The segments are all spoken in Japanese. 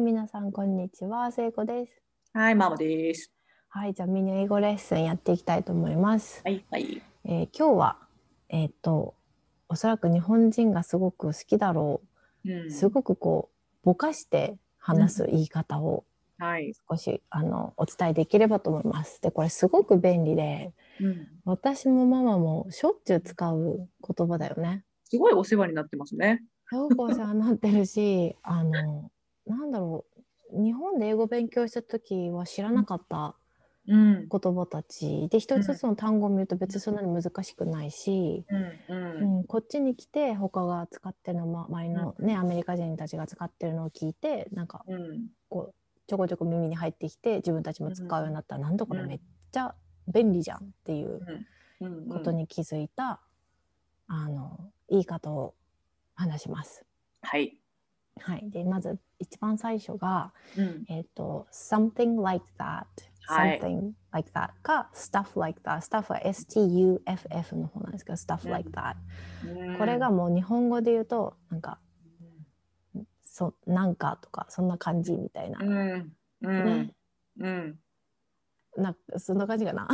はい、皆さん、こんにちは。聖子です。はい、ママです。はい、じゃあ、ミニ英語レッスンやっていきたいと思います。はい、はい。えー今日は、えっ、と、おそらく日本人がすごく好きだろうんう、すごくこう、ぼかして話す言い方をはい。少し、あの、お伝えできればと思います。で、これすごく便利で、うん。私もママもしょっちゅう使う言葉だよね。すごいお世話になってますね。すごくお世話になってるし、あの、なんだろう、日本で英語勉強した時は知らなかったうん。言葉たちで一つずつの単語を見ると別にそんなに難しくないし、うん。こっちに来て他が使ってるのま周りのね、アメリカ人たちが使ってるのを聞いてなんかうん。こうちょこちょこ耳に入ってきて自分たちも使うようになったら、なんだこれうんめっちゃ便利じゃんっていううん。ことに気づいた、あの言い方を話します。はい。はい、でまず一番最初が、うん。えっ、と something like that はい something like that か stuff like that stuff は STUFF の方なんですけど stuff like that、これがもう日本語で言うとなんかそなんかとかそんな感じみたいな、うん。うんね。うん。なそんな感じかな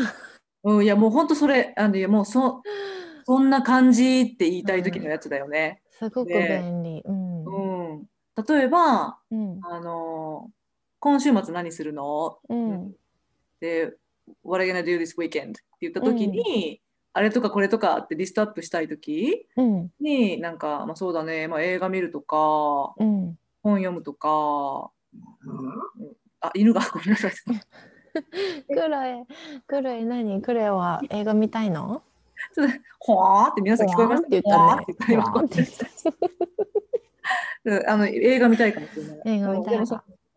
うん。いや、もう本当それ、あの、いやもうそ、そんな感じって言いたい時のやつだよね。すごくね便利、うんうん。例えば、うん。あの、今週末何するの？うん。で、What are you gonna do this weekend? って言った時に、あれとかこれとかってリストアップしたい時うん。に、なんか、まあ、そうだね、まあ、映画見るとか、うん。本読むとか、あ、犬が ごめんなさい。クレイクレイ何？クレイは映画見たいの？ちょっとほわーって皆さん聞こえますほわーって言ったねあの映画見たいかもしれない。映画見たい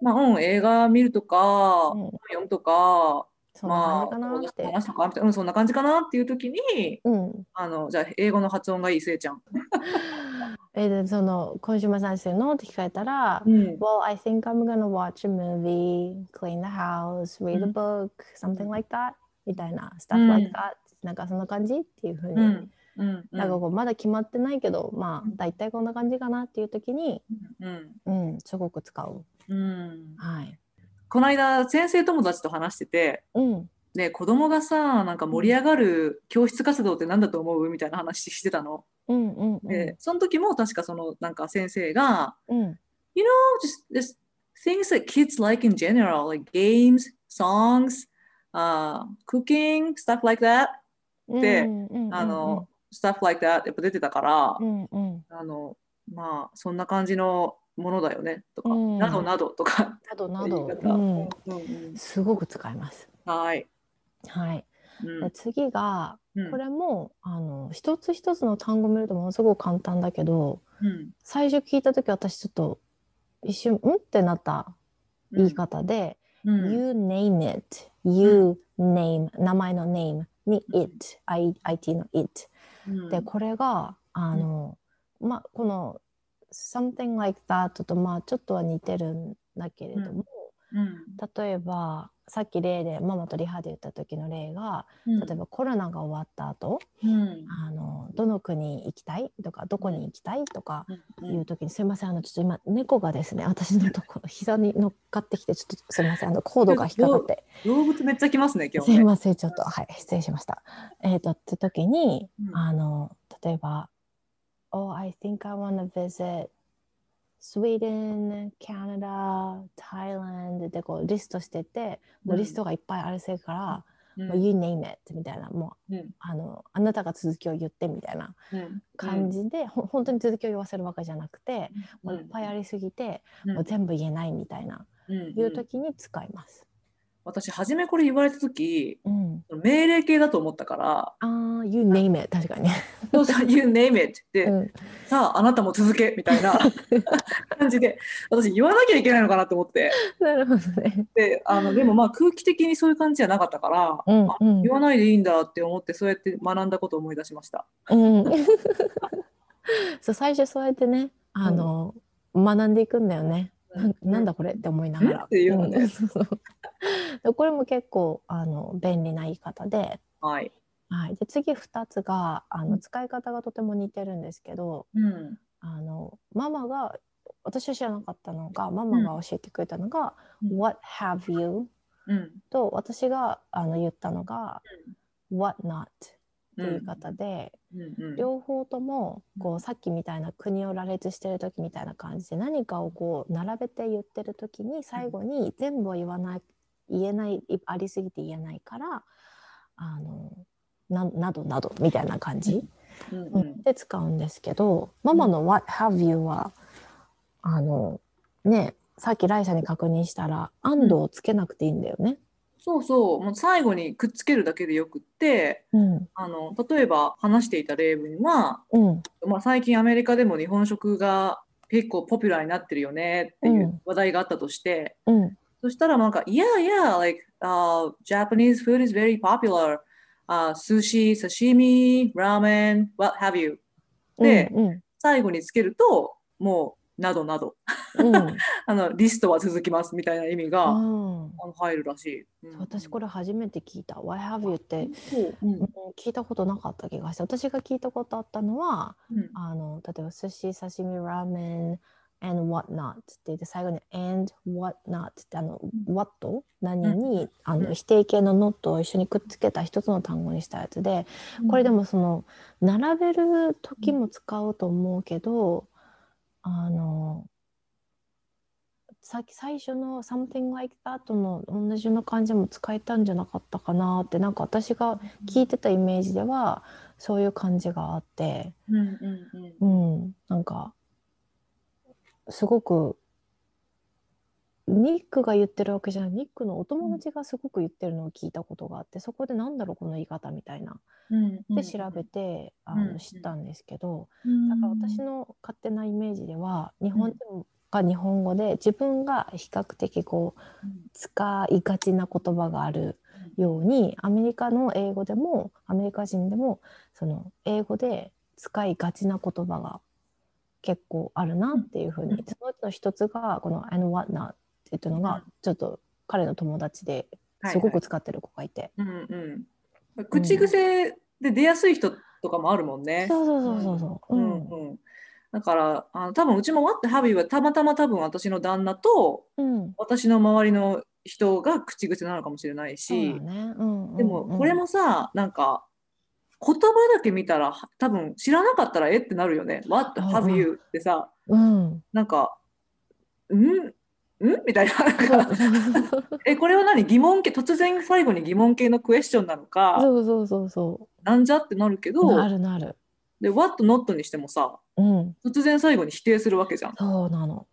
まあ、うん、映画見るとか、うん。本読むとか、そんなまあ、感じかなって、話とかみたいなうん、そんな感じかなっていう時に、うん。あの、じゃあ、英語の発音がいいせいちゃん。えでその今週も何するのって聞かれたら、うん。Well, I think I'm gonna watch a movie, clean the house, read a うん book, something like that みたいな。stuff うん like that なんかそんな感じっていうふうに、うん。うん。なんかこうまだ決まってないけどまあうん大体こんな感じかなっていう時に、うん。うん、すごく使う。うん。はい。この間、先生友達と話してて、うん。ね、子供がさ、なんか盛り上がる教室活動って何だと思うみたいな話してたの。うんうんうん。で、その時も確かその、なんか先生が、うん。you know, just, just things that kids like in general, like games, songs, uh, cooking, stuff like that, でうんうんうんあの、stuff like that やっぱ出てたから、うんうん。あの、まあ、そんな感じのものだよね、とか、うん。などなどとか、などなど、うん、うんうん。すごく使います。はい。はい。次がうん。これも、あの一つ一つの単語見るとものすごく簡単だけどうん。最初聞いた時私ちょっと一瞬んってなった言い方で、うん。You name it. You name 名前の name にうん。it IT の it うん。でこれがあの、まあこの something like that とまあちょっとは似てるんだけれども、うん。例えばさっき例でママとリハで言った時の例がうん。例えばコロナが終わった後、うん。あのどの国行きたいとかどこに行きたいとかうん。いう時に、すいませんあのちょっと今猫がですね私のところ膝に乗っかってきてちょっとすいませんあのコードが引っかかって動物めっちゃ来ますね、今日ね。すいませんちょっとはい失礼しました。えっ、とって時に、うん。あの例えば「Oh I think I wanna visit Sweden, Canada, Thailand」でこうリストしててもうリストがいっぱいあるせいから「うん。もう You name it」みたいなもううん。あのあなたが続きを言ってみたいなうん。感じで、ほ本当に続きを言わせるわけじゃなくて、もういっぱいありすぎて、うん。もう全部言えないみたいな、うん。いう時に使います。私、初めこれ言われた時うん、命令形だと思ったから、ああ、You name it 確かにね。そうそう You name it って、うんさあ、あなたも続けみたいな 感じで、私言わなきゃいけないのかなと思って、なるほどね。であのでもまあ空気的にそういう感じじゃなかったから、あうんうん言わないでいいんだって思って、そうやって学んだことを思い出しました。うん、そう最初そうやってねあの、学んでいくんだよね。ななんだこれって思いながら。これも結構あの便利な言い方で、はい。はい、で次2つがあうんの使い方がとても似てるんですけど、うん。あのママが私は知らなかったのがママが教えてくれたのが「うん What have you?」うんと私があの言ったのが「What not?」ってうん。いう方で、うんうん。両方ともこうさっきみたいな国を羅列してる時みたいな感じで何かをこう並べて言ってる時に最後に全部は言わない言えないありすぎて言えないからあのななどなどみたいな感じ、うん。うんで使うんですけどママの「What have you は」あのねさっきライさんに確認したら「and」をつけなくていいんだよね。そうそう。もう最後にくっつけるだけでよくってうん。あの例えば話していた例文は、うん。まあ、最近アメリカでも日本食が結構ポピュラーになってるよねっていううん。話題があったとして、うん。そしたらなんか、Yeah, yeah, like、uh, Japanese food is very popular. Uh, sushi, sashimi, ramen, what have you. でうん。最後につけると、もう、などなど、うん。あのリストは続きますみたいな意味が、うん。あの入るらしい。うん。私これ初めて聞いた「What have you?」って、聞いたことなかった気がして私が聞いたことあったのはうん。あの例えば寿司刺身ラーメン and what not って言って最後に and what not ってあの what 何に、あの否定形の not を一緒にくっつけた一つの単語にしたやつでこれでもその並べる時も使うと思うけどあのさっき最初の「something like that」の同じような感じも使えたんじゃなかったかなってなんか私が聞いてたイメージではそういう感じがあって。うんうんうん。うん。なんかすごくニックが言ってるわけじゃないニックのお友達がすごく言ってるのを聞いたことがあってそこでなんだろうこの言い方みたいな。で調べてあうん。の知ったんですけどうん。だから私の勝手なイメージでは日本人が日本語で自分が比較的こう使いがちな言葉があるようにアメリカの英語でもアメリカ人でもその英語で使いがちな言葉が結構あるなっていうふうに、うん。そのうちの一つがこの「and what not」って言ってるのがちょっと彼の友達ですごく使ってる子がいて、うんうん、口癖で出やすい人とかもあるもんね。そうそうそうそうそう、ううんんうん、だからあの多分うちも What have you はたまたま多分私の旦那とうん、私の周りの人が口癖なのかもしれないし、だね、うんうんうんでもこれもさなんか言葉だけ見たら多分知らなかったらえってなるよね。What うん have you ってさ。うん。なんかん？ん？みたいな。えこれは何？疑問形？突然最後に疑問形のクエスチョンなのか？そうそうそうそなんじゃ？ってなるけうどなるなる。で What not にしてもさうん。突然最後に否定するわけじゃん。そうなの。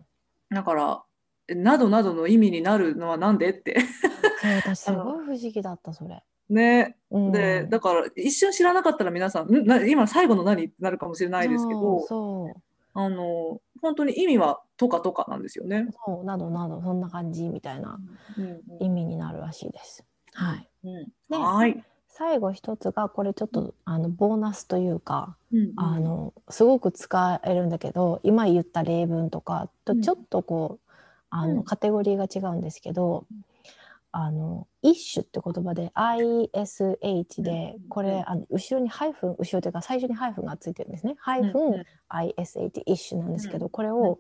だから、えなどなどの意味になるのはなんで？って。すごい不思議だったそれ、ね。うん、で、だから一瞬知らなかったら皆さん、ん？な今最後の何？ってなるかもしれないですけど、そうあの、本当に意味はとかとかなんですよね。そうなどなどそんな感じみたいなうん意味になるらしいです。はい。うんではい。最後一つがこれちょっとあのボーナスというか、うんあのすごく使えるんだけど今言った例文とかとうんちょっとこう、あうんのカテゴリーが違うんですけど、あの「ish」って言葉で ISH でうん。これあの後ろにハイフン後ろというか最初にハイフンがついてるんですね。ハイフン ISH イッシュなんですけど、これを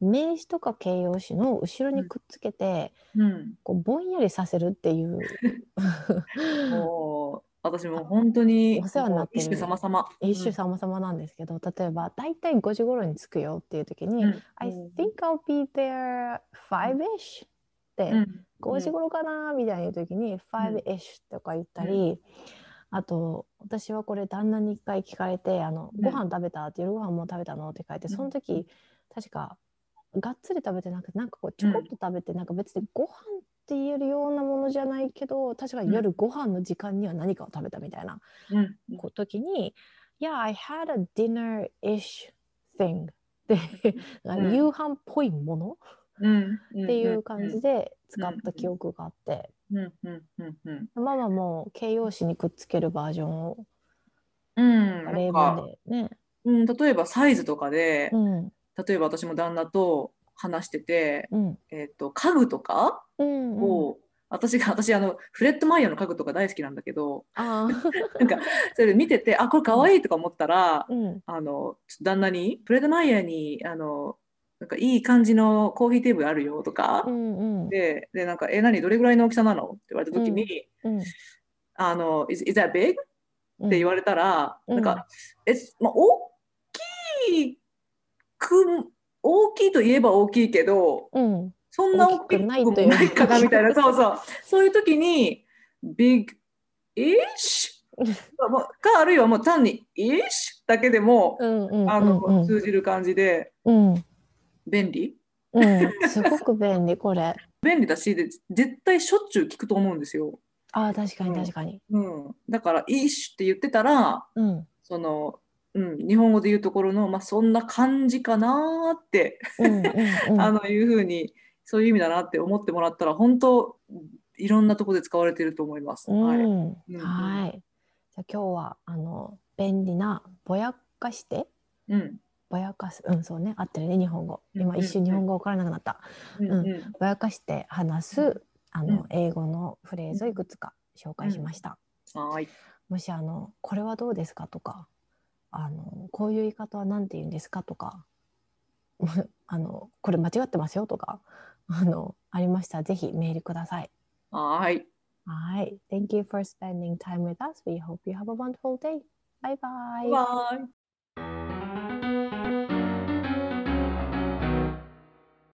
名詞とか形容詞の後ろにくっつけて、うん。こうぼんやりさせるっていう。もう私も本当にお世話になって一種様々。一種様々なんですけど、例えば大体5時頃に着くよっていう時に、うん。I think I'll be there five-ish うん。5時頃かなみたいな時に five-ish とか言ったり、あと私はこれ旦那に一回聞かれて「あのうん。ご飯食べた?」って「夜ご飯もう食べたの?」って書いてその時確かがっつり食べてなくてなんかこうちょこっと食べて、なんか別にご飯って言えるようなものじゃないけど確かに夜ご飯の時間には何かを食べたみたいなうん。う時に「Yeah, I had a dinner-ish thing」で、うん。夕飯っぽいものうんっていう感じで使った記憶があって、うんうんうんうん。ママも形容詞にくっつけるバージョンをうん例か文でね。うん、例えばサイズとかで、うん。例えば私も旦那と話してて、うん。えっと家具とかうんうん、を、私が私あのフレット・マイヤーの家具とか大好きなんだけど なんかそれで見ててあこれかわいいとか思ったら、うん。あの旦那にフレット・マイヤーにあのなんかいい感じのコーヒーテーブルあるよとか、うんうん。で、で、なんか、え、何、どれぐらいの大きさなのって言われたときに、うん。あの、is, is that big? うん。って言われたら、うん。なんか、え、まあ、大きく、大きいといえば大きいけど、うん。そんな大きくないかなみたいな、そうそう。そういう時に、big ish? か、あるいはもう単に ish? だけでも、うんうんあの、うん。通じる感じで。うん便利？うんすごく便利これ便利だしで、絶対しょっちゅう聞くと思うんですよ。あー確かにうん確かにうん。だから、ish って言ってたら、うんその、うん、日本語で言うところの、まあ、そんな感じかなーって、うんうんうん あのいうふうにそういう意味だなって思ってもらったら本当いろんなところで使われていると思います。はい。うんうんはい。じゃあ今日はあの便利なぼやかしてうん。ぼやかすうんそうね合ってるね日本語今うん一瞬日本語わからなくなったうんうんぼやかして話すあうんの英語のフレーズをいくつか紹介しました。はい。もしあのこれはどうですかとかあのこういう言い方は何て言うんですかとか あのこれ間違ってますよとかあのありましたらぜひメールください。はい。はい。Thank you for spending time with us. We hope you have a wonderful day. Bye bye. バイ。